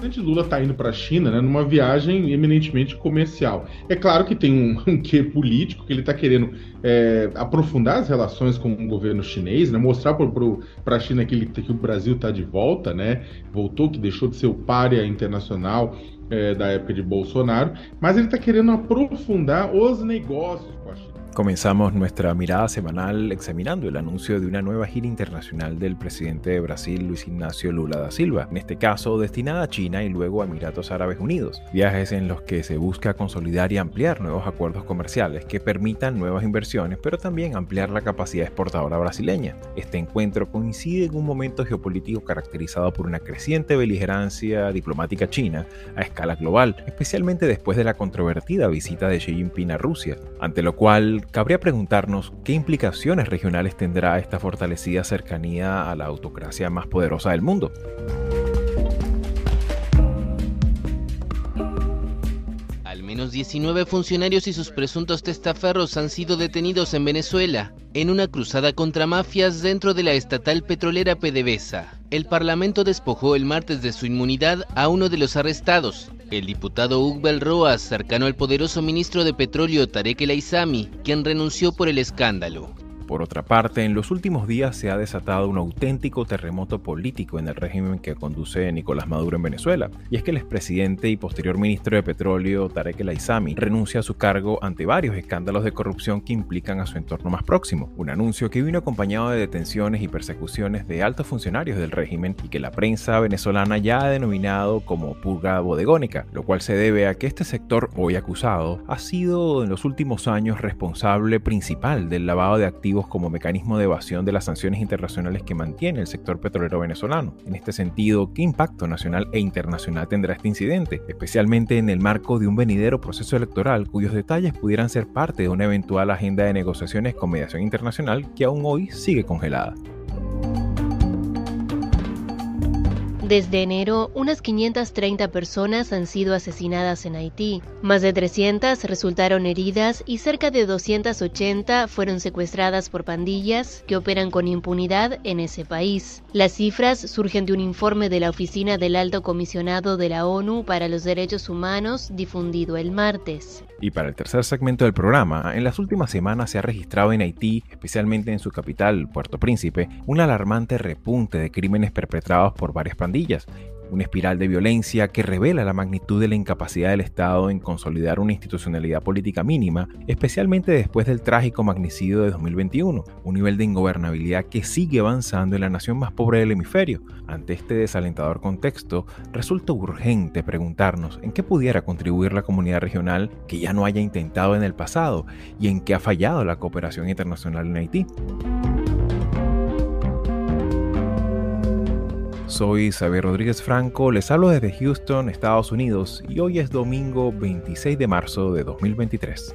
Presidente Lula está indo para a China né, numa viagem eminentemente comercial. É claro que tem um, um quê político, que ele está querendo é, aprofundar as relações com o governo chinês, né, mostrar para a China que, ele, que o Brasil está de volta, né, voltou, que deixou de ser o párea internacional é, da época de Bolsonaro, mas ele está querendo aprofundar os negócios com a China. Comenzamos nuestra mirada semanal examinando el anuncio de una nueva gira internacional del presidente de Brasil, Luis Ignacio Lula da Silva, en este caso destinada a China y luego a Emiratos Árabes Unidos, viajes en los que se busca consolidar y ampliar nuevos acuerdos comerciales que permitan nuevas inversiones, pero también ampliar la capacidad exportadora brasileña. Este encuentro coincide en un momento geopolítico caracterizado por una creciente beligerancia diplomática china a escala global, especialmente después de la controvertida visita de Xi Jinping a Rusia, ante lo cual cabría preguntarnos qué implicaciones regionales tendrá esta fortalecida cercanía a la autocracia más poderosa del mundo. Menos 19 funcionarios y sus presuntos testaferros han sido detenidos en Venezuela en una cruzada contra mafias dentro de la estatal petrolera PDVSA. El Parlamento despojó el martes de su inmunidad a uno de los arrestados, el diputado Ugbel Roas, cercano al poderoso ministro de Petróleo Tarek El quien renunció por el escándalo. Por otra parte, en los últimos días se ha desatado un auténtico terremoto político en el régimen que conduce Nicolás Maduro en Venezuela, y es que el expresidente y posterior ministro de Petróleo, Tarek El Aizami, renuncia a su cargo ante varios escándalos de corrupción que implican a su entorno más próximo, un anuncio que vino acompañado de detenciones y persecuciones de altos funcionarios del régimen y que la prensa venezolana ya ha denominado como purga bodegónica, lo cual se debe a que este sector hoy acusado ha sido en los últimos años responsable principal del lavado de activos como mecanismo de evasión de las sanciones internacionales que mantiene el sector petrolero venezolano. En este sentido, ¿qué impacto nacional e internacional tendrá este incidente, especialmente en el marco de un venidero proceso electoral cuyos detalles pudieran ser parte de una eventual agenda de negociaciones con mediación internacional que aún hoy sigue congelada? Desde enero, unas 530 personas han sido asesinadas en Haití, más de 300 resultaron heridas y cerca de 280 fueron secuestradas por pandillas que operan con impunidad en ese país. Las cifras surgen de un informe de la Oficina del Alto Comisionado de la ONU para los Derechos Humanos difundido el martes. Y para el tercer segmento del programa, en las últimas semanas se ha registrado en Haití, especialmente en su capital, Puerto Príncipe, un alarmante repunte de crímenes perpetrados por varias pandillas, una espiral de violencia que revela la magnitud de la incapacidad del Estado en consolidar una institucionalidad política mínima, especialmente después del trágico magnicidio de 2021, un nivel de ingobernabilidad que sigue avanzando en la nación más pobre del hemisferio. Ante este desalentador contexto, resulta urgente preguntarnos en qué pudiera contribuir la comunidad regional que ya no haya intentado en el pasado y en qué ha fallado la cooperación internacional en Haití. Soy Xavier Rodríguez Franco, les hablo desde Houston, Estados Unidos, y hoy es domingo 26 de marzo de 2023.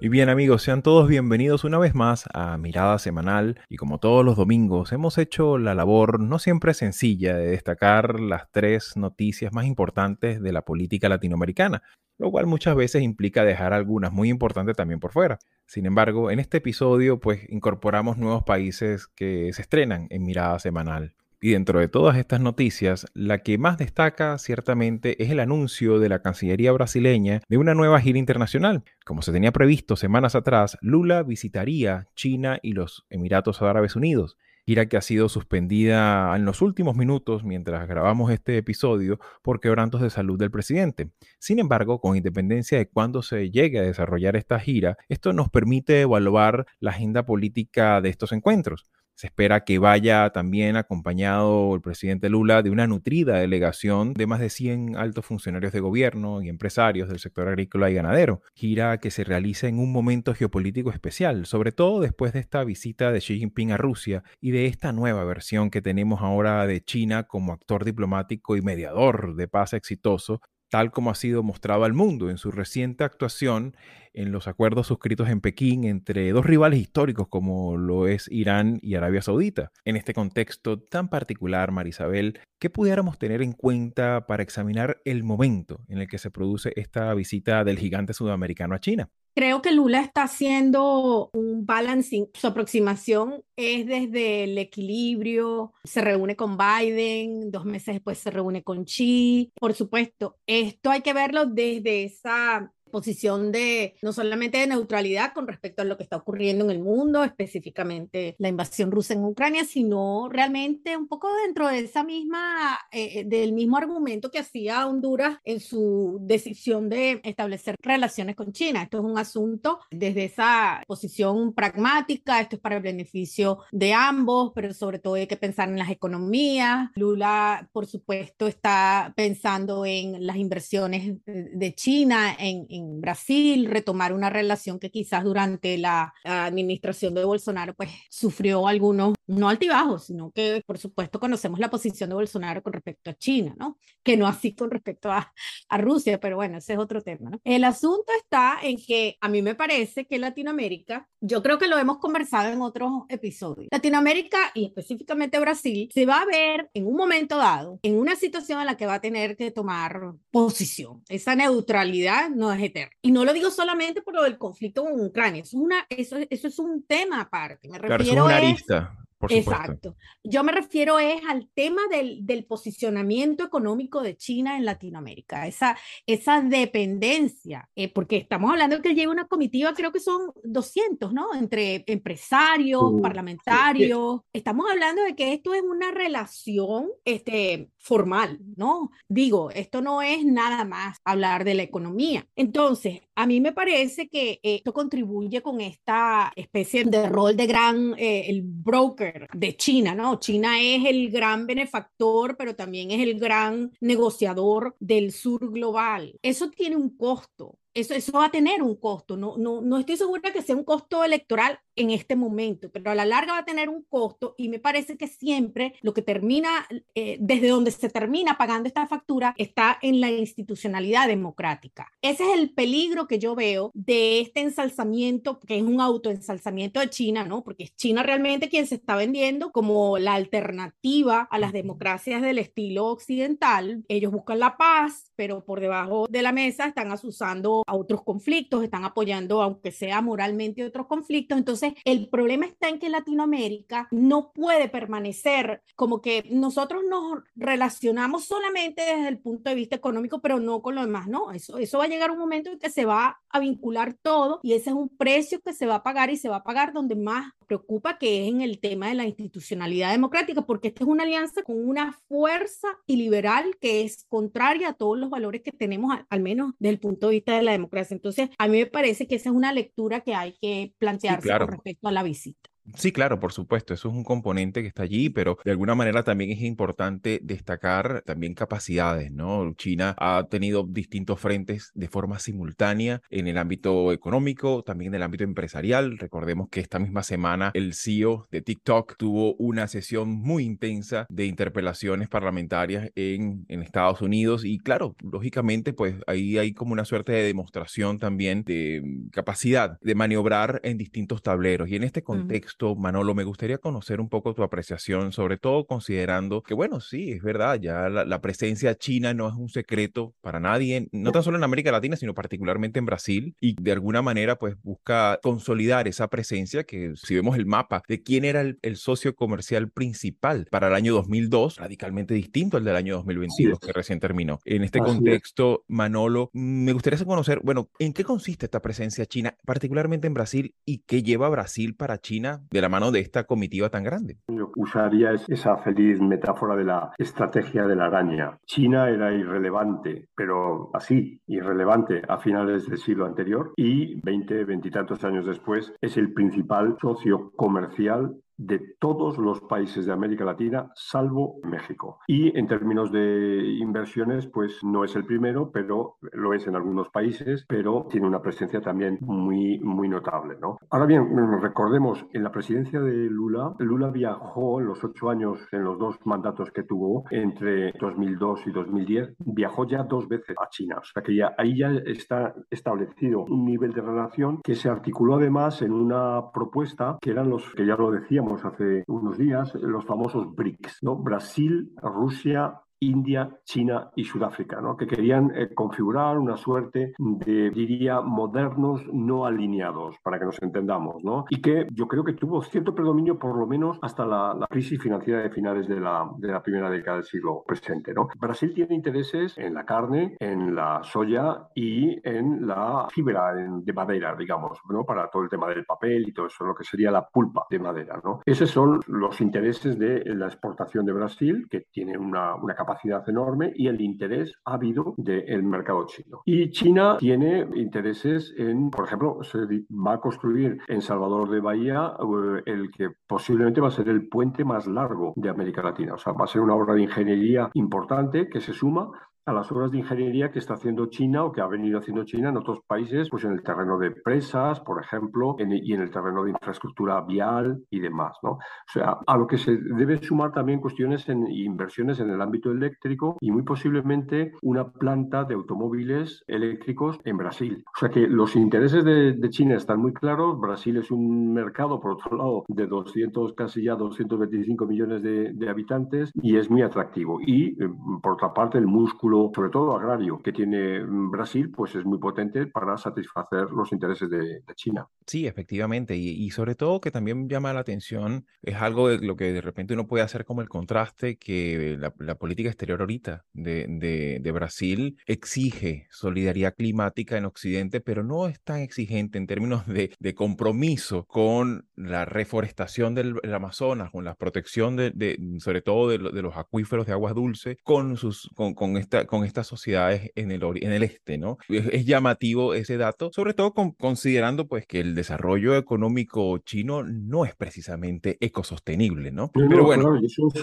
Y bien amigos, sean todos bienvenidos una vez más a Mirada Semanal y como todos los domingos hemos hecho la labor no siempre sencilla de destacar las tres noticias más importantes de la política latinoamericana, lo cual muchas veces implica dejar algunas muy importantes también por fuera. Sin embargo, en este episodio pues incorporamos nuevos países que se estrenan en Mirada Semanal. Y dentro de todas estas noticias, la que más destaca ciertamente es el anuncio de la Cancillería brasileña de una nueva gira internacional. Como se tenía previsto semanas atrás, Lula visitaría China y los Emiratos Árabes Unidos gira que ha sido suspendida en los últimos minutos mientras grabamos este episodio por quebrantos de salud del presidente. Sin embargo, con independencia de cuándo se llegue a desarrollar esta gira, esto nos permite evaluar la agenda política de estos encuentros. Se espera que vaya también acompañado el presidente Lula de una nutrida delegación de más de 100 altos funcionarios de gobierno y empresarios del sector agrícola y ganadero. Gira que se realiza en un momento geopolítico especial, sobre todo después de esta visita de Xi Jinping a Rusia y de esta nueva versión que tenemos ahora de China como actor diplomático y mediador de paz exitoso tal como ha sido mostrado al mundo en su reciente actuación en los acuerdos suscritos en Pekín entre dos rivales históricos como lo es Irán y Arabia Saudita. En este contexto tan particular, Marisabel, ¿qué pudiéramos tener en cuenta para examinar el momento en el que se produce esta visita del gigante sudamericano a China? Creo que Lula está haciendo un balancing. Su aproximación es desde el equilibrio, se reúne con Biden, dos meses después se reúne con Xi. Por supuesto, esto hay que verlo desde esa posición de no solamente de neutralidad con respecto a lo que está ocurriendo en el mundo, específicamente la invasión rusa en Ucrania, sino realmente un poco dentro de esa misma, eh, del mismo argumento que hacía Honduras en su decisión de establecer relaciones con China. Esto es un asunto desde esa posición pragmática, esto es para el beneficio de ambos, pero sobre todo hay que pensar en las economías. Lula, por supuesto, está pensando en las inversiones de China, en en Brasil, retomar una relación que quizás durante la administración de Bolsonaro pues sufrió algunos, no altibajos, sino que por supuesto conocemos la posición de Bolsonaro con respecto a China, ¿no? Que no así con respecto a, a Rusia, pero bueno, ese es otro tema, ¿no? El asunto está en que a mí me parece que Latinoamérica, yo creo que lo hemos conversado en otros episodios, Latinoamérica y específicamente Brasil se va a ver en un momento dado en una situación en la que va a tener que tomar posición. Esa neutralidad no es y no lo digo solamente por lo del conflicto con Ucrania, eso es, una, eso, eso es un tema aparte. Me refiero claro, es una arista. Exacto. Yo me refiero es al tema del, del, posicionamiento económico de China en Latinoamérica, esa, esa dependencia, eh, porque estamos hablando de que lleva una comitiva, creo que son 200, ¿no? Entre empresarios, uh, parlamentarios. Estamos hablando de que esto es una relación este, formal, ¿no? Digo, esto no es nada más hablar de la economía. Entonces, a mí me parece que esto contribuye con esta especie de rol de gran, eh, el broker de China, ¿no? China es el gran benefactor, pero también es el gran negociador del sur global. Eso tiene un costo. Eso, eso va a tener un costo. No, no, no estoy segura que sea un costo electoral en este momento, pero a la larga va a tener un costo y me parece que siempre lo que termina, eh, desde donde se termina pagando esta factura, está en la institucionalidad democrática. Ese es el peligro que yo veo de este ensalzamiento, que es un autoensalzamiento de China, ¿no? Porque es China realmente quien se está vendiendo como la alternativa a las democracias del estilo occidental. Ellos buscan la paz, pero por debajo de la mesa están asusando a otros conflictos, están apoyando, aunque sea moralmente, otros conflictos. Entonces, el problema está en que Latinoamérica no puede permanecer como que nosotros nos relacionamos solamente desde el punto de vista económico, pero no con lo demás, ¿no? Eso, eso va a llegar un momento en que se va a vincular todo y ese es un precio que se va a pagar y se va a pagar donde más preocupa, que es en el tema de la institucionalidad democrática, porque esta es una alianza con una fuerza iliberal que es contraria a todos los valores que tenemos, al menos desde el punto de vista de la democracia. Entonces, a mí me parece que esa es una lectura que hay que plantearse con respecto a la visita. Sí, claro, por supuesto, eso es un componente que está allí, pero de alguna manera también es importante destacar también capacidades, ¿no? China ha tenido distintos frentes de forma simultánea en el ámbito económico, también en el ámbito empresarial. Recordemos que esta misma semana el CEO de TikTok tuvo una sesión muy intensa de interpelaciones parlamentarias en, en Estados Unidos y claro, lógicamente, pues ahí hay como una suerte de demostración también de capacidad de maniobrar en distintos tableros y en este contexto. Manolo, me gustaría conocer un poco tu apreciación, sobre todo considerando que, bueno, sí, es verdad, ya la, presencia china no es un secreto para nadie, no tan solo en América Latina, sino particularmente en Brasil, y de alguna manera, pues busca consolidar esa presencia que, si vemos el mapa de quién era el, socio comercial principal para el año 2002, radicalmente distinto al del año 2022, que recién terminó. En este contexto, Manolo, me gustaría conocer, bueno, ¿en qué consiste esta presencia china, particularmente en Brasil, y qué lleva Brasil para China de la mano de esta comitiva tan grande. Yo usaría esa feliz metáfora de la estrategia de la araña. China era irrelevante, pero así, irrelevante a finales del siglo anterior y 20, 20 y tantos años después es el principal socio comercial de todos los países de América Latina, salvo México. Y en términos de inversiones, pues no es el primero, pero lo es en algunos países, pero tiene una presencia también muy, muy notable. ¿no? Ahora bien, recordemos, en la presidencia de Lula, Lula viajó en los ocho años, en los dos mandatos que tuvo entre 2002 y 2010, viajó ya dos veces a China. O sea que ya, ahí ya está establecido un nivel de relación que se articuló además en una propuesta que eran los que ya lo decíamos hace unos días, los famosos BRICS, ¿no? Brasil, Rusia, India, China y Sudáfrica, ¿no? que querían eh, configurar una suerte de, diría, modernos no alineados, para que nos entendamos, ¿no? y que yo creo que tuvo cierto predominio por lo menos hasta la, crisis financiera de finales de la, de la, primera década del siglo presente. ¿no? Brasil tiene intereses en la carne, en la soya y en la fibra de madera, digamos, ¿no? para todo el tema del papel y todo eso, lo que sería la pulpa de madera. ¿no? Esos son los intereses de la exportación de Brasil, que tiene una, una capacidad capacidad enorme y el interés ha habido del mercado chino. Y China tiene intereses en, por ejemplo, se va a construir en Salvador de Bahía eh, el que posiblemente va a ser el puente más largo de América Latina. O sea, va a ser una obra de ingeniería importante que se suma a las obras de ingeniería que está haciendo China o que ha venido haciendo China en otros países, pues en el terreno de presas, por ejemplo, y en el terreno de infraestructura vial y demás, ¿no? O sea, a lo que se debe sumar también cuestiones en inversiones en el ámbito eléctrico y muy posiblemente una planta de automóviles eléctricos en Brasil. O sea que los intereses de, China están muy claros. Brasil es un mercado, por otro lado, de 200, casi ya 225 millones de, habitantes y es muy atractivo. Y, eh, por otra parte, el músculo sobre todo agrario, que tiene mm, Brasil, pues es muy potente para satisfacer los intereses de, China. Sí, efectivamente, y, sobre todo que también llama la atención, es algo de lo que de repente uno puede hacer como el contraste, que la, política exterior ahorita de, de, Brasil exige solidaridad climática en Occidente, pero no es tan exigente en términos de, de compromiso con la reforestación del, Amazonas, con la protección de, sobre todo de, los acuíferos de aguas dulces, con, sus, con, con esta, con estas sociedades en el, en el este, ¿no? Es, llamativo ese dato, sobre todo considerando pues que el desarrollo económico chino no es precisamente ecosostenible, ¿no? Pero bueno.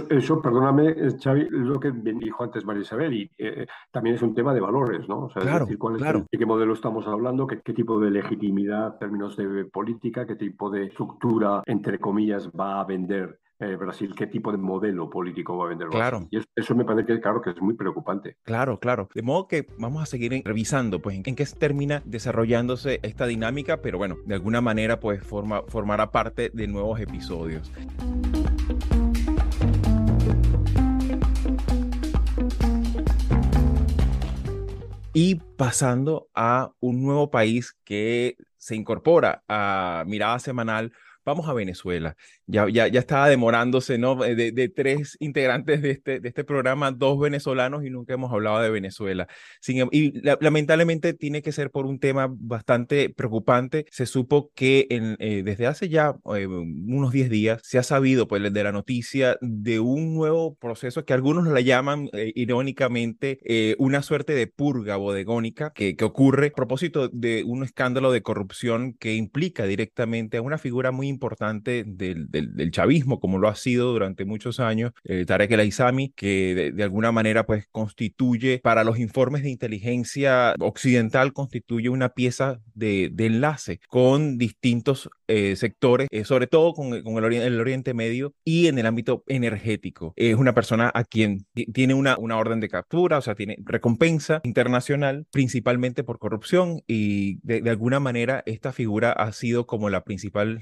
eso, perdóname, eh, Xavi, lo que dijo antes María Isabel, y eh, también es un tema de valores, ¿no? O sea, claro, es decir, ¿cuál claro. de qué modelo estamos hablando, qué, qué tipo de legitimidad en términos de política, qué tipo de estructura, entre comillas, va a vender eh, Brasil, qué tipo de modelo político va a vender Claro. Y eso, me parece que, claro, que es muy preocupante. Claro, claro. De modo que vamos a seguir revisando, pues, en qué termina desarrollándose esta dinámica, pero bueno, de alguna manera, pues, forma, formará parte de nuevos episodios. Y pasando a un nuevo país que se incorpora a Mirada Semanal, vamos a Venezuela ya, ya, ya estaba demorándose, ¿no? De, de, tres integrantes de este, de este programa, dos venezolanos y nunca hemos hablado de Venezuela. Sin, em, y lamentablemente tiene que ser por un tema bastante preocupante. Se supo que en, eh, desde hace ya eh, unos 10 días se ha sabido pues, de la noticia de un nuevo proceso que algunos la llaman eh, irónicamente una suerte de purga bodegónica que, que ocurre a propósito de un escándalo de corrupción que implica directamente a una figura muy importante del del, chavismo, como lo ha sido durante muchos años, eh, Tarek El Aizami, que de, alguna manera pues constituye para los informes de inteligencia occidental, constituye una pieza de, de enlace con distintos eh, sectores, eh, sobre todo con, con el, el, Oriente Medio y en el ámbito energético. Es una persona a quien tiene una, una orden de captura, o sea, tiene recompensa internacional, principalmente por corrupción y de, de alguna manera esta figura ha sido como la principal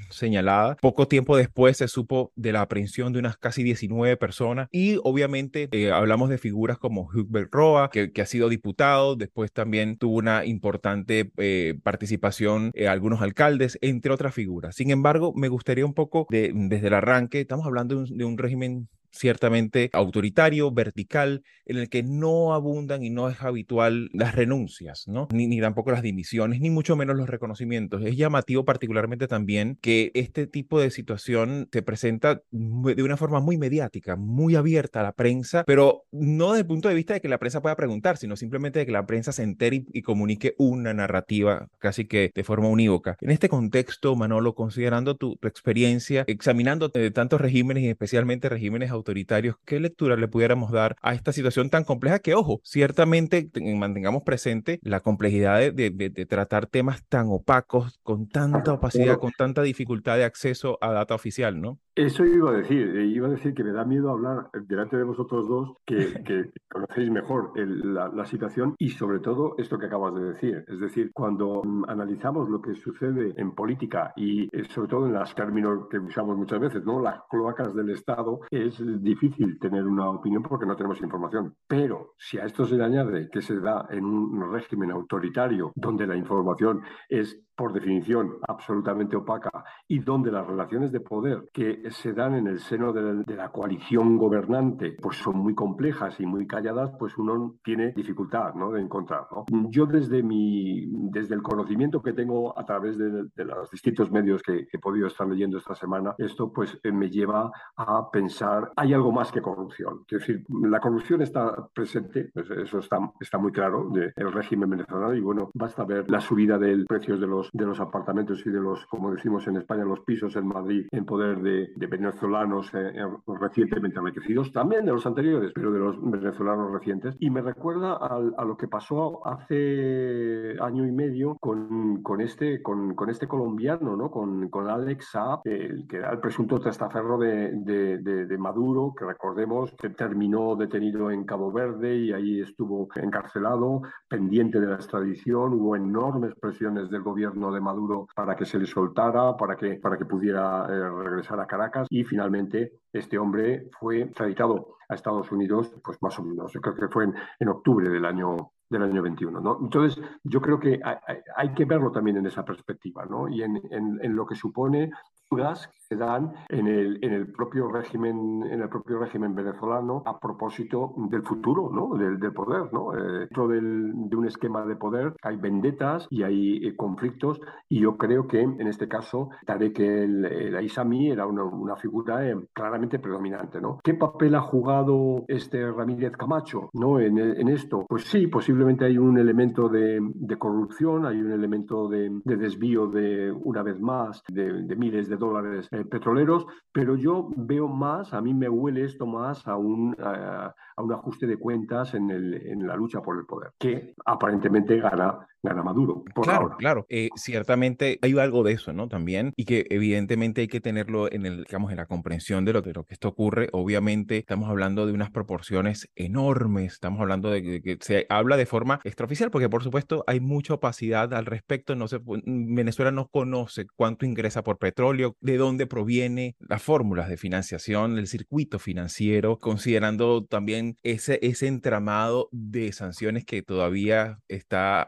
Poco tiempo después se supo de la aprehensión de unas casi 19 personas y obviamente eh, hablamos de figuras como Hubert Roa, que, que, ha sido diputado, después también tuvo una importante eh, participación eh, algunos alcaldes, entre otras figuras. Sin embargo, me gustaría un poco de, desde el arranque, estamos hablando de un, de un régimen ciertamente autoritario, vertical, en el que no abundan y no es habitual las renuncias, ¿no? Ni, ni tampoco las dimisiones, ni mucho menos los reconocimientos. Es llamativo particularmente también que este tipo de situación se presenta de una forma muy mediática, muy abierta a la prensa, pero no desde el punto de vista de que la prensa pueda preguntar, sino simplemente de que la prensa se entere y, comunique una narrativa casi que de forma unívoca. En este contexto, Manolo, considerando tu, tu experiencia, examinando tantos regímenes y especialmente regímenes autoritarios, ¿qué lectura le pudiéramos dar a esta situación tan compleja que, ojo, ciertamente mantengamos presente la complejidad de, de, de tratar temas tan opacos, con tanta opacidad, con tanta dificultad de acceso a data oficial, ¿no? Eso iba a decir, eh, iba a decir que me da miedo hablar delante de vosotros dos, que, que conocéis mejor el, la, la, situación y sobre todo esto que acabas de decir. Es decir, cuando um, analizamos lo que sucede en política y eh, sobre todo en los términos que usamos muchas veces, ¿no? Las cloacas del Estado, es difícil tener una opinión porque no tenemos información. Pero si a esto se le añade que se da en un régimen autoritario donde la información es por definición absolutamente opaca y donde las relaciones de poder que se dan en el seno de la, de la, coalición gobernante pues son muy complejas y muy calladas, pues uno tiene dificultad ¿no? de encontrar. ¿no? Yo desde, mi, desde el conocimiento que tengo a través de, de los distintos medios que, que, he podido estar leyendo esta semana, esto pues me lleva a pensar, hay algo más que corrupción. Es decir, la corrupción está presente, pues eso está, está muy claro, del régimen venezolano y bueno, basta ver la subida del precios de los, de los apartamentos y de los, como decimos en España, los pisos en Madrid en poder de, de venezolanos eh, eh, recientemente enriquecidos, también de los anteriores, pero de los venezolanos recientes. Y me recuerda a, a lo que pasó hace año y medio con, con, este, con, con este colombiano, ¿no? con, con Alex Saab, el, que era el presunto testaferro de, de, de, de, Maduro, que recordemos que terminó detenido en Cabo Verde y ahí estuvo encarcelado, pendiente de la extradición. Hubo enormes presiones del gobierno de Maduro para que se le soltara, para que, para que pudiera eh, regresar a Caracas y finalmente este hombre fue extraditado a Estados Unidos, pues más o menos, creo que fue en, en octubre del año del año 21. ¿no? Entonces, yo creo que hay, hay, que verlo también en esa perspectiva ¿no? y en, en, en lo que supone que se dan en el, en el propio régimen en el propio régimen venezolano a propósito del futuro ¿no? del, del poder ¿no? Eh, dentro del, de un esquema de poder hay vendetas y hay eh, conflictos y yo creo que en este caso Tarek el, el Aizami era una, una figura eh, claramente predominante ¿no? ¿qué papel ha jugado este Ramírez Camacho ¿no? en, en esto? pues sí, posiblemente hay un elemento de, de corrupción hay un elemento de, de, desvío de una vez más de, de miles de dólares eh, petroleros, pero yo veo más, a mí me huele esto más a un, a, a un ajuste de cuentas en, el, en, la lucha por el poder, que aparentemente gana, gana Maduro. Por claro, ahora. claro. Eh, ciertamente hay algo de eso, ¿no? También, y que evidentemente hay que tenerlo en el, digamos, en la comprensión de lo, de lo que esto ocurre. Obviamente estamos hablando de unas proporciones enormes, estamos hablando de, de que se habla de forma extraoficial, porque por supuesto hay mucha opacidad al respecto. No se, Venezuela no conoce cuánto ingresa por petróleo, de dónde proviene las fórmulas de financiación, el circuito financiero, considerando también ese, ese entramado de sanciones que todavía está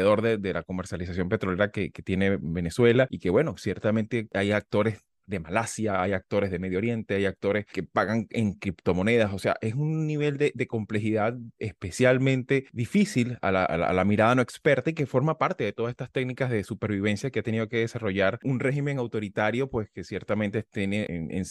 alrededor de, de la comercialización petrolera que, que tiene Venezuela y que, bueno, ciertamente hay actores de Malasia, hay actores de Medio Oriente, hay actores que pagan en criptomonedas, o sea, es un nivel de, de complejidad especialmente difícil a la, a, la, mirada no experta y que forma parte de todas estas técnicas de supervivencia que ha tenido que desarrollar un régimen autoritario, pues que ciertamente tiene en, en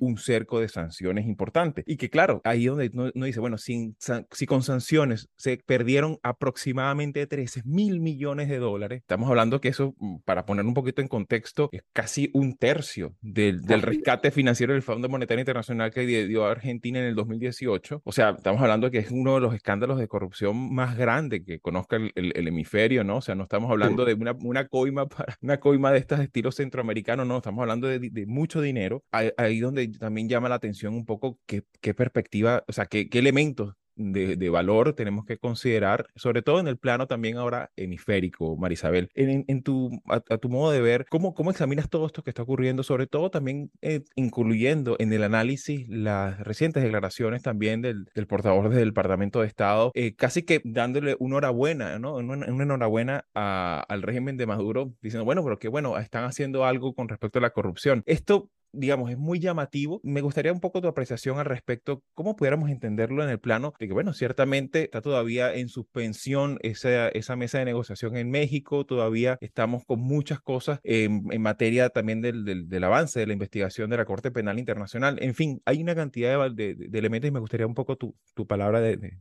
un cerco de sanciones importantes. Y que claro, ahí donde uno, dice, bueno, sin, si con sanciones se perdieron aproximadamente 13 mil millones de dólares, estamos hablando que eso, mm, para poner un poquito en contexto, es casi un tercio del, del, rescate financiero del Fondo Monetario Internacional que dio a Argentina en el 2018. O sea, estamos hablando de que es uno de los escándalos de corrupción más grandes que conozca el, el, el hemisferio, ¿no? O sea, no estamos hablando de una, una, coima para, una coima de estas estilos centroamericanos, no, estamos hablando de, de mucho dinero. Ahí, ahí, donde también llama la atención un poco qué, qué perspectiva, o sea, qué, qué elementos de, valor tenemos que considerar, sobre todo en el plano también ahora hemisférico, Marisabel. En, en tu, a, a, tu modo de ver, ¿cómo, ¿cómo examinas todo esto que está ocurriendo? Sobre todo también eh, incluyendo en el análisis las recientes declaraciones también del, del portavoz del Departamento de Estado, eh, casi que dándole una enhorabuena, ¿no? Una, una enhorabuena a, al régimen de Maduro, diciendo, bueno, pero que bueno, están haciendo algo con respecto a la corrupción. Esto digamos, es muy llamativo. Me gustaría un poco tu apreciación al respecto, cómo pudiéramos entenderlo en el plano de que, bueno, ciertamente está todavía en suspensión esa, esa mesa de negociación en México, todavía estamos con muchas cosas en, en materia también del, del, del, avance de la investigación de la Corte Penal Internacional. En fin, hay una cantidad de, de, de elementos y me gustaría un poco tu, tu palabra de,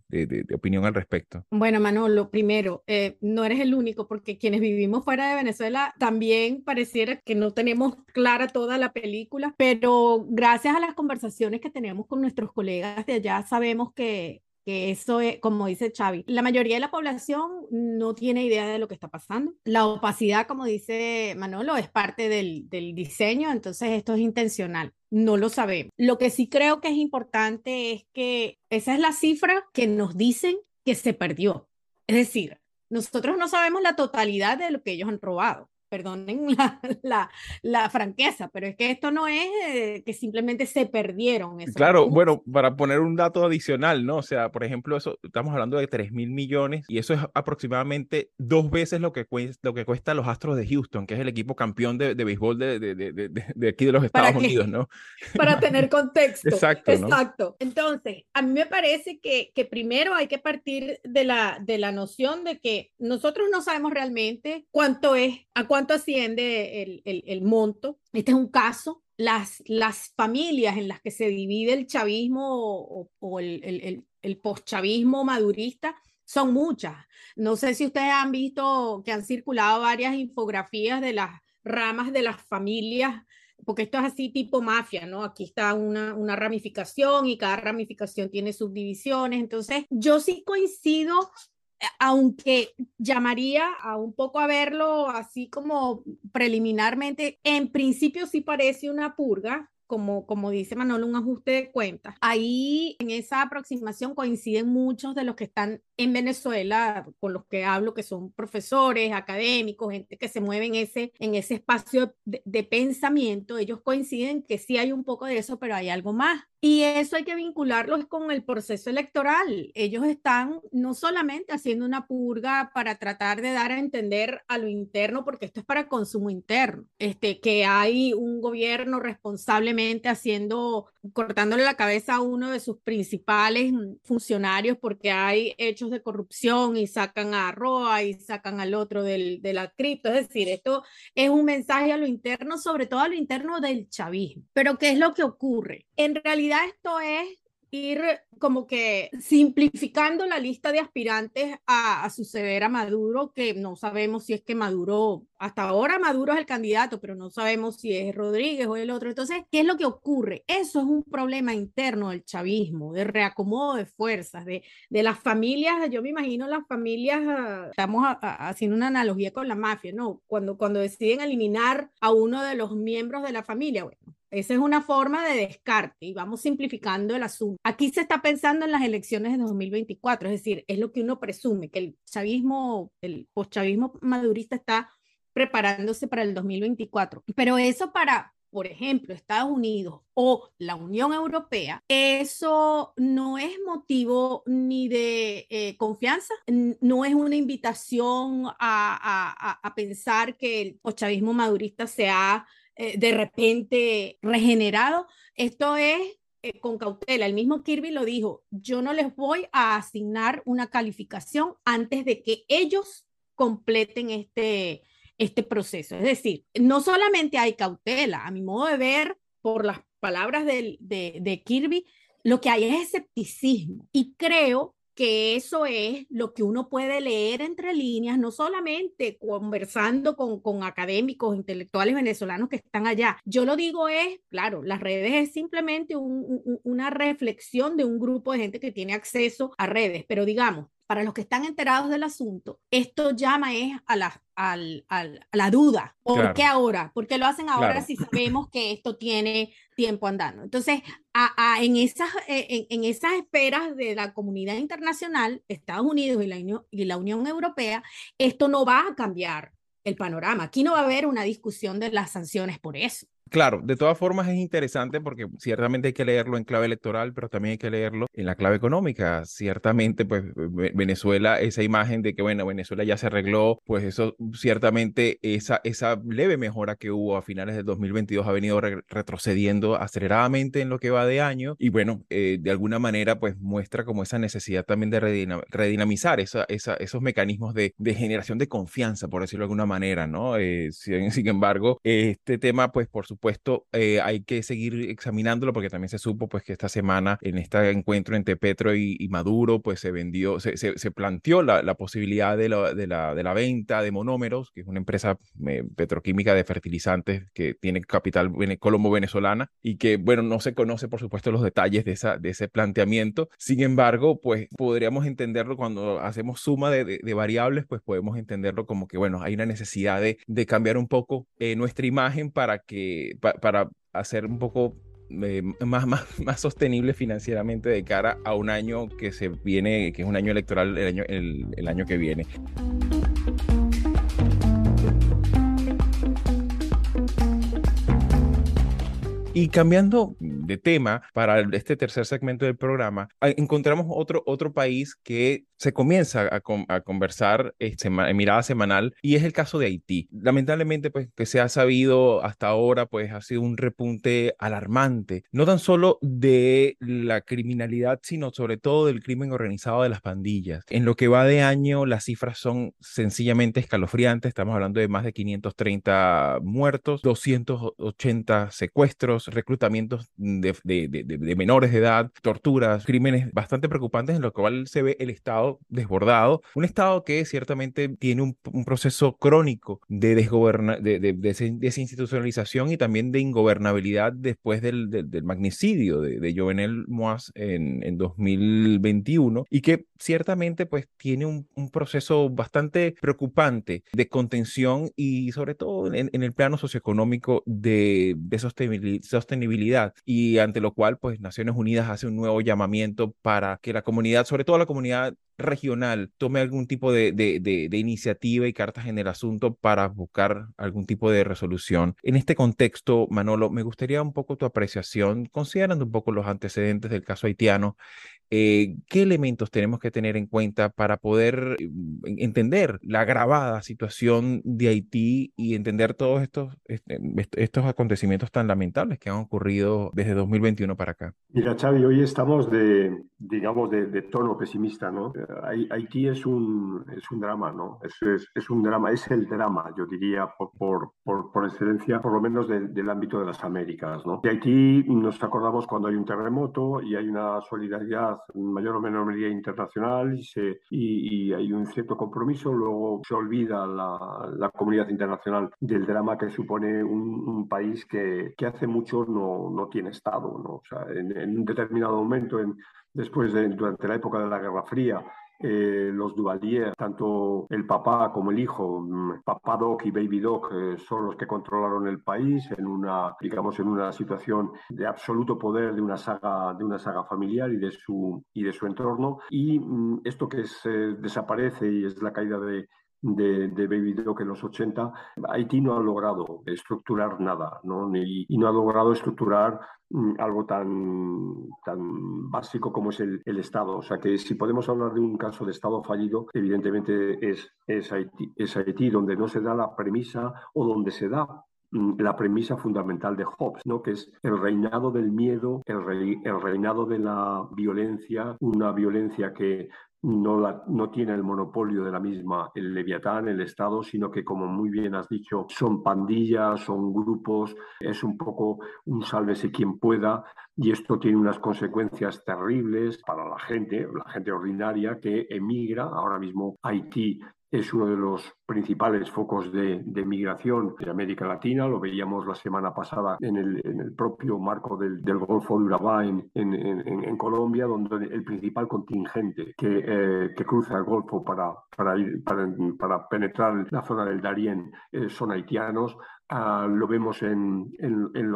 opinión al respecto. Bueno, Manolo, primero, eh, no eres el único porque quienes vivimos fuera de Venezuela también pareciera que no tenemos clara toda la película, pero gracias a las conversaciones que tenemos con nuestros colegas de allá sabemos que que eso es, como dice Xavi, la mayoría de la población no tiene idea de lo que está pasando. La opacidad, como dice Manolo, es parte del, del diseño, entonces esto es intencional. No lo sabemos. Lo que sí creo que es importante es que esa es la cifra que nos dicen que se perdió. Es decir, nosotros no sabemos la totalidad de lo que ellos han robado perdonen la, la, la, franqueza, pero es que esto no es eh, que simplemente se perdieron. Claro, bueno, para poner un dato adicional, ¿no? O sea, por ejemplo, eso, estamos hablando de 3 mil millones y eso es aproximadamente dos veces lo que, cuesta, lo que cuesta los Astros de Houston, que es el equipo campeón de, de béisbol de, de, de, aquí de los Estados Unidos, ¿no? Para tener contexto. Exacto. Exacto. Entonces, a mí me parece que, que primero hay que partir de la, de la noción de que nosotros no sabemos realmente cuánto es, a cuánto cuánto asciende el, el, el, monto. Este es un caso. Las, las familias en las que se divide el chavismo o, o el, el, el postchavismo madurista son muchas. No sé si ustedes han visto que han circulado varias infografías de las ramas de las familias porque esto es así tipo mafia, ¿no? Aquí está una, una ramificación y cada ramificación tiene subdivisiones. Entonces, yo sí coincido aunque llamaría a un poco a verlo así como preliminarmente, en principio sí parece una purga, como, como dice Manolo, un ajuste de cuentas. Ahí en esa aproximación coinciden muchos de los que están en Venezuela, con los que hablo, que son profesores, académicos, gente que se mueve en ese, en ese espacio de, de pensamiento. Ellos coinciden que sí hay un poco de eso, pero hay algo más. Y eso hay que vincularlo con el proceso electoral. Ellos están no solamente haciendo una purga para tratar de dar a entender a lo interno, porque esto es para consumo interno, este, que hay un gobierno responsablemente haciendo, cortándole la cabeza a uno de sus principales funcionarios porque hay hechos de corrupción y sacan a Roa y sacan al otro del, de la cripto. Es decir, esto es un mensaje a lo interno, sobre todo a lo interno del chavismo. Pero ¿qué es lo que ocurre? En realidad, esto es ir como que simplificando la lista de aspirantes a, suceder a Maduro, que no sabemos si es que Maduro, hasta ahora Maduro es el candidato, pero no sabemos si es Rodríguez o el otro. Entonces, ¿qué es lo que ocurre? Eso es un problema interno del chavismo, de reacomodo de fuerzas, de, de las familias, yo me imagino las familias, ah, estamos haciendo una analogía con la mafia, ¿no? Cuando, cuando deciden eliminar a uno de los miembros de la familia, bueno, esa es una forma de descarte y vamos simplificando el asunto. Aquí se está pensando en las elecciones de 2024, es decir, es lo que uno presume, que el chavismo, el postchavismo madurista está preparándose para el 2024. Pero eso para, por ejemplo, Estados Unidos o la Unión Europea, eso no es motivo ni de eh, confianza, no es una invitación a, a, a, pensar que el postchavismo madurista sea eh, de repente regenerado. Esto es eh, con cautela. El mismo Kirby lo dijo, yo no les voy a asignar una calificación antes de que ellos completen este, este proceso. Es decir, no solamente hay cautela, a mi modo de ver, por las palabras de, de Kirby, lo que hay es escepticismo. Y creo que eso es lo que uno puede leer entre líneas, no solamente conversando con, con académicos, intelectuales venezolanos que están allá. Yo lo digo es, claro, las redes es simplemente una reflexión de un grupo de gente que tiene acceso a redes, pero digamos, para los que están enterados del asunto, esto llama es a la, a duda. ¿Por qué ahora? ¿Por qué lo hacen ahora si sabemos que esto tiene tiempo andando? Entonces, a, en, esas, eh, en, en, esas esperas de la comunidad internacional, Estados Unidos y la, y la Unión Europea, esto no va a cambiar el panorama. Aquí no va a haber una discusión de las sanciones por eso. Claro, de todas formas es interesante porque ciertamente hay que leerlo en clave electoral, pero también hay que leerlo en la clave económica. Ciertamente, pues Venezuela, esa imagen de que, bueno, Venezuela ya se arregló, pues eso ciertamente, esa, esa leve mejora que hubo a finales del 2022 ha venido retrocediendo aceleradamente en lo que va de año y bueno, eh, de alguna manera, pues muestra como esa necesidad también de redinamizar esa, esa, esos mecanismos de, de, generación de confianza, por decirlo de alguna manera, ¿no? Eh, sin, sin embargo, este tema, pues por supuesto, supuesto, eh, hay que seguir examinándolo porque también se supo pues que esta semana en este encuentro entre Petro y, Maduro pues se vendió, se, se, planteó la, la posibilidad de la, de, la, de la, venta de monómeros, que es una empresa eh, petroquímica de fertilizantes que tiene capital colombo-venezolana y que, bueno, no se conoce por supuesto los detalles de, esa, de ese planteamiento. Sin embargo, pues podríamos entenderlo cuando hacemos suma de, de, variables, pues podemos entenderlo como que, bueno, hay una necesidad de, cambiar un poco eh, nuestra imagen para que para hacer un poco eh, más, más, más sostenible financieramente de cara a un año que se viene, que es un año electoral el año, el año que viene. Y cambiando de tema para este tercer segmento del programa, encontramos otro, otro país que se comienza a, a conversar este, en mirada semanal y es el caso de Haití. Lamentablemente, pues que se ha sabido hasta ahora, pues ha sido un repunte alarmante, no tan solo de la criminalidad, sino sobre todo del crimen organizado de las pandillas. En lo que va de año, las cifras son sencillamente escalofriantes. Estamos hablando de más de 530 muertos, 280 secuestros, reclutamientos de, de, menores de edad, torturas, crímenes bastante preocupantes en lo cual se ve el Estado desbordado, un Estado que ciertamente tiene un, un proceso crónico de, desgoberna, de, desinstitucionalización y también de ingobernabilidad después del, del, magnicidio de, Jovenel Moaz en, en 2021 y que ciertamente pues tiene un, un, proceso bastante preocupante de contención y sobre todo en, en el plano socioeconómico de, de sostenibilidad sostenibilidad y ante lo cual pues Naciones Unidas hace un nuevo llamamiento para que la comunidad, sobre todo la comunidad regional tome algún tipo de, de, de, iniciativa y cartas en el asunto para buscar algún tipo de resolución. En este contexto, Manolo, me gustaría un poco tu apreciación, considerando un poco los antecedentes del caso haitiano, eh, ¿qué elementos tenemos que tener en cuenta para poder mm, entender la agravada situación de Haití y entender todos estos, este, estos acontecimientos tan lamentables que han ocurrido desde 2021 para acá? Mira, Xavi, hoy estamos de, digamos, de, de tono pesimista, ¿no? Haití es un, es un drama, ¿no? Es, es, un drama, es el drama, yo diría, por, por, por, excelencia, por lo menos del ámbito de las Américas, ¿no? De Haití nos acordamos cuando hay un terremoto y hay una solidaridad mayor o menor medida internacional y, se, y, hay un cierto compromiso, luego se olvida la, la comunidad internacional del drama que supone un, país que, que, hace mucho no, no tiene Estado, ¿no? O sea, en, en un determinado momento, en, después de, durante la época de la Guerra Fría, eh, los Duvalier, tanto el papá como el hijo, mm, papá Doc y Baby Doc, eh, son los que controlaron el país en una, digamos, en una situación de absoluto poder de una saga, de una saga familiar y de su, y de su entorno. Y mm, esto que se desaparece y es la caída de, de, Baby Doc en los 80, Haití no ha logrado estructurar nada, ¿no? y no ha logrado estructurar mm, algo tan, tan básico como es el, Estado. O sea que si podemos hablar de un caso de Estado fallido, evidentemente es, es, Haití, es Haití, donde no se da la premisa o donde se da mm, la premisa fundamental de Hobbes, ¿no? que es el reinado del miedo, el, el reinado de la violencia, una violencia que no, no tiene el monopolio de la misma el Leviatán, el Estado, sino que, como muy bien has dicho, son pandillas, son grupos, es un poco un sálvese quien pueda, y esto tiene unas consecuencias terribles para la gente, la gente ordinaria que emigra. Ahora mismo Haití es uno de los principales focos de, migración de América Latina. Lo veíamos la semana pasada en el, propio marco del, Golfo de Urabá en, Colombia, donde el principal contingente que, eh, cruza el Golfo para, para, penetrar la zona del Darién eh, son haitianos. Ah, lo vemos en,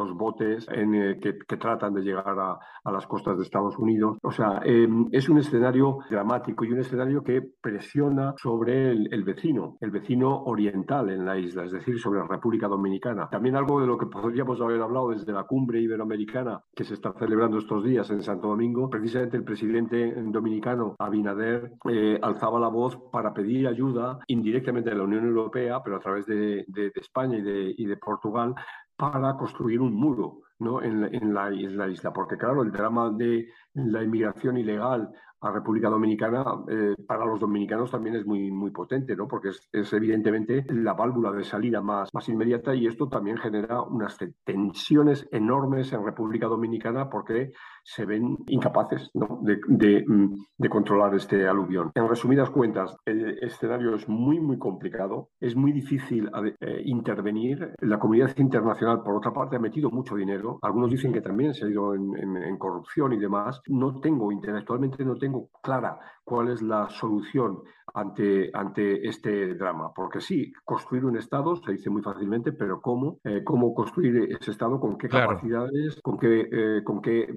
los botes en, eh, que, tratan de llegar a, las costas de Estados Unidos. O sea, em, es un escenario dramático y un escenario que presiona sobre el, el vecino. El vecino oriental en la isla, es decir, sobre la República Dominicana. También algo de lo que podríamos haber hablado desde la cumbre iberoamericana que se está celebrando estos días en Santo Domingo, precisamente el presidente dominicano Abinader eh, alzaba la voz para pedir ayuda indirectamente de la Unión Europea, pero a través de, España y de, y de Portugal, para construir un muro ¿no? en, la, isla. Porque claro, el drama de la inmigración ilegal a República Dominicana, eh, para los dominicanos también es muy, muy potente, ¿no? porque es, es, evidentemente la válvula de salida más, más inmediata y esto también genera unas tensiones enormes en República Dominicana porque se ven incapaces ¿no? de, de, mm, de, controlar este aluvión. En resumidas cuentas, el escenario es muy, muy complicado, es muy difícil eh, intervenir. La comunidad internacional, por otra parte, ha metido mucho dinero. Algunos dicen que también se ha ido en, en, en corrupción y demás. No tengo, intelectualmente no tengo clara cuál es la solución ante, ante este drama. Porque sí, construir un Estado se dice muy fácilmente, pero ¿cómo? Eh, ¿Cómo construir ese Estado? ¿Con qué capacidades? ¿Con qué, eh, con qué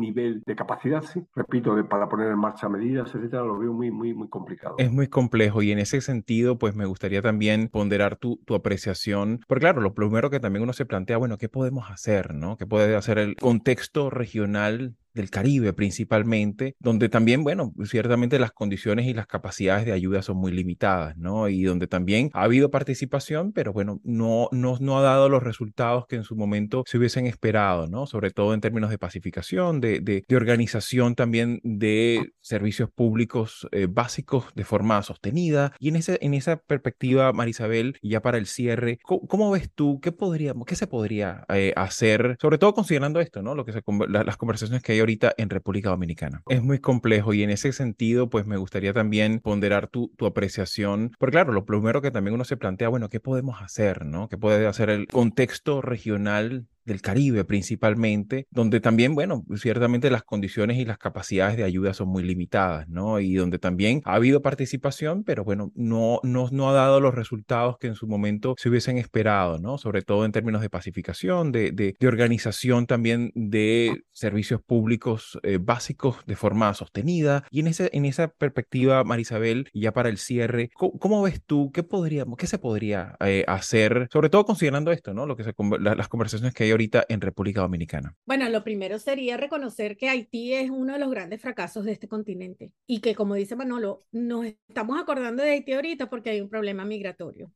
nivel de capacidad? Sí, repito, para poner en marcha medidas, etcétera, lo veo muy, muy, muy complicado. Es muy complejo y en ese sentido, pues me gustaría también ponderar tu, tu apreciación. Porque claro, lo primero que también uno se plantea, bueno, ¿qué podemos hacer? ¿no? ¿Qué puede hacer el contexto regional del Caribe principalmente, donde también, bueno, ciertamente las condiciones y las capacidades de ayuda son muy limitadas, ¿no? Y donde también ha habido participación, pero bueno, no, no, no ha dado los resultados que en su momento se hubiesen esperado, ¿no? Sobre todo en términos de pacificación, de, de, organización también de servicios públicos eh, básicos de forma sostenida. Y en, ese, en esa perspectiva, Marisabel, ya para el cierre, ¿cómo, ves tú qué podríamos, qué se podría eh, hacer, sobre todo considerando esto, ¿no? Lo que se, las conversaciones que hay ahorita en República Dominicana. Es muy complejo y en ese sentido, pues me gustaría también ponderar tu, tu apreciación, porque claro, lo primero que también uno se plantea, bueno, ¿qué podemos hacer, no? ¿Qué puede hacer el contexto regional del Caribe principalmente, donde también, bueno, ciertamente las condiciones y las capacidades de ayuda son muy limitadas, ¿no? Y donde también ha habido participación, pero bueno, no, no, no ha dado los resultados que en su momento se hubiesen esperado, ¿no? Sobre todo en términos de pacificación, de, de, de organización también de servicios públicos eh, básicos de forma sostenida. Y en, ese, en esa perspectiva, Marisabel, ya para el cierre, ¿cómo, cómo ves tú qué podríamos, qué se podría eh, hacer, sobre todo considerando esto, ¿no? Lo que se, la, las conversaciones que hay ahorita en República Dominicana? Bueno, lo primero sería reconocer que Haití es uno de los grandes fracasos de este continente y que, como dice Manolo, nos estamos acordando de Haití ahorita porque hay un problema migratorio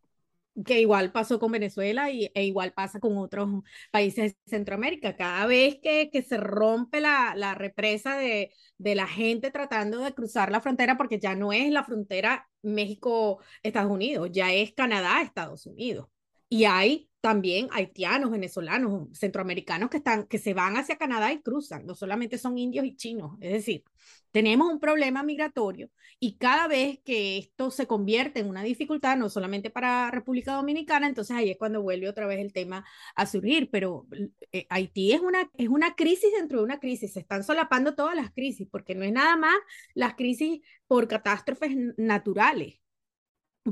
que igual pasó con Venezuela y, e igual pasa con otros países de Centroamérica. Cada vez que, que se rompe la, la represa de, de, la gente tratando de cruzar la frontera, porque ya no es la frontera México-Estados Unidos, ya es Canadá-Estados Unidos. Y hay también haitianos, venezolanos, centroamericanos que, están, que se van hacia Canadá y cruzan, no solamente son indios y chinos, es decir, tenemos un problema migratorio y cada vez que esto se convierte en una dificultad, no solamente para República Dominicana, entonces ahí es cuando vuelve otra vez el tema a surgir, pero eh, Haití es una, es una crisis dentro de una crisis, se están solapando todas las crisis, porque no es nada más las crisis por catástrofes naturales,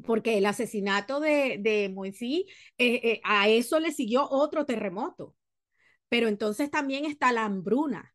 porque el asesinato de, de Moisés, eh, eh, a eso le siguió otro terremoto. Pero entonces también está la hambruna,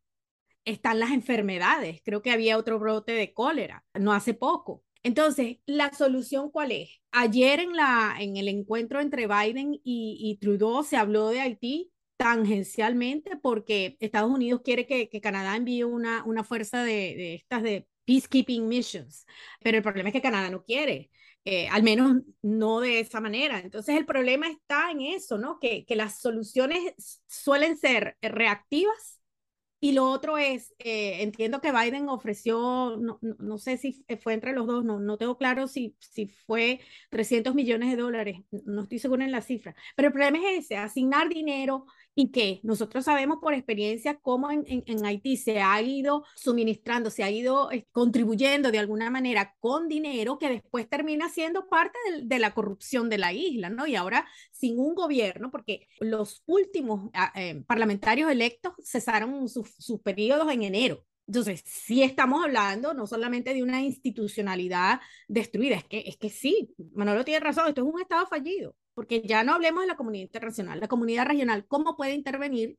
están las enfermedades. Creo que había otro brote de cólera, no hace poco. Entonces, ¿la solución cuál es? Ayer en, la, en el encuentro entre Biden y, Trudeau se habló de Haití tangencialmente porque Estados Unidos quiere que, Canadá envíe una, una fuerza de estas de peacekeeping missions, pero el problema es que Canadá no quiere. Eh, al menos no de esa manera. Entonces el problema está en eso, ¿no? Que, que las soluciones suelen ser reactivas y lo otro es, eh, entiendo que Biden ofreció, no, no, no, sé si fue entre los dos, no, no tengo claro si, si fue 300 millones de dólares, no estoy segura en la cifra, pero el problema es ese, asignar dinero y que nosotros sabemos por experiencia cómo en, en, en, Haití se ha ido suministrando, se ha ido eh, contribuyendo de alguna manera con dinero que después termina siendo parte de, de, la corrupción de la isla, ¿no? Y ahora sin un gobierno, porque los últimos ah, eh, parlamentarios electos cesaron sus, sus periodos en enero. Entonces, sí estamos hablando no solamente de una institucionalidad destruida, es que, es que sí, Manolo tiene razón, esto es un Estado fallido porque ya no hablemos de la comunidad internacional, la comunidad regional, ¿cómo puede intervenir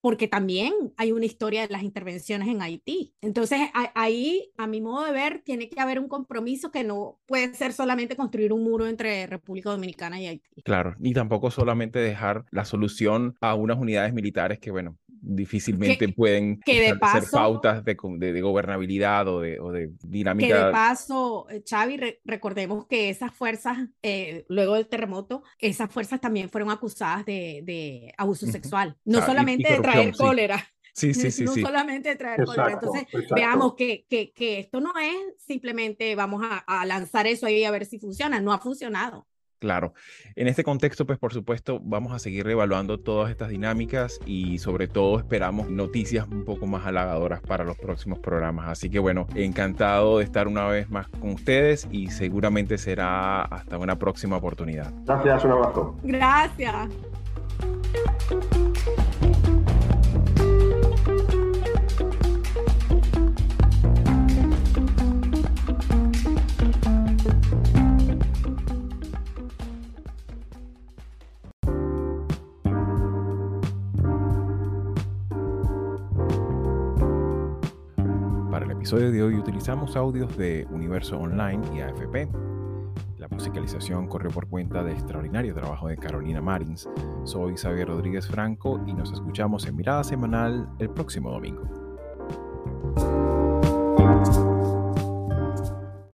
porque también hay una historia de las intervenciones en Haití. Entonces, ahí, a mi modo de ver, tiene que haber un compromiso que no puede ser solamente construir un muro entre República Dominicana y Haití. Claro, ni tampoco solamente dejar la solución a unas unidades militares que, bueno, difícilmente pueden que ser pautas de, de, gobernabilidad o de, o de, dinámica. Que de paso, eh, Xavi, recordemos que esas fuerzas, eh, luego del terremoto, esas fuerzas también fueron acusadas de, de abuso sexual, no solamente de traer cólera. Sí, sí, sí. No solamente de traer cólera. Entonces, veamos que, que, que, esto no es simplemente vamos a, a lanzar eso ahí a ver si funciona, no ha funcionado. Claro. En este contexto, pues por supuesto, vamos a seguir evaluando todas estas dinámicas y sobre todo esperamos noticias un poco más halagadoras para los próximos programas. Así que bueno, encantado de estar una vez más con ustedes y seguramente será hasta una próxima oportunidad. Gracias, un abrazo. Gracias. Episodio de hoy utilizamos audios de Universo Online y AFP. La musicalización corrió por cuenta de extraordinario trabajo de Carolina Marins. Soy Xavier Rodríguez Franco y nos escuchamos en Mirada Semanal el próximo domingo.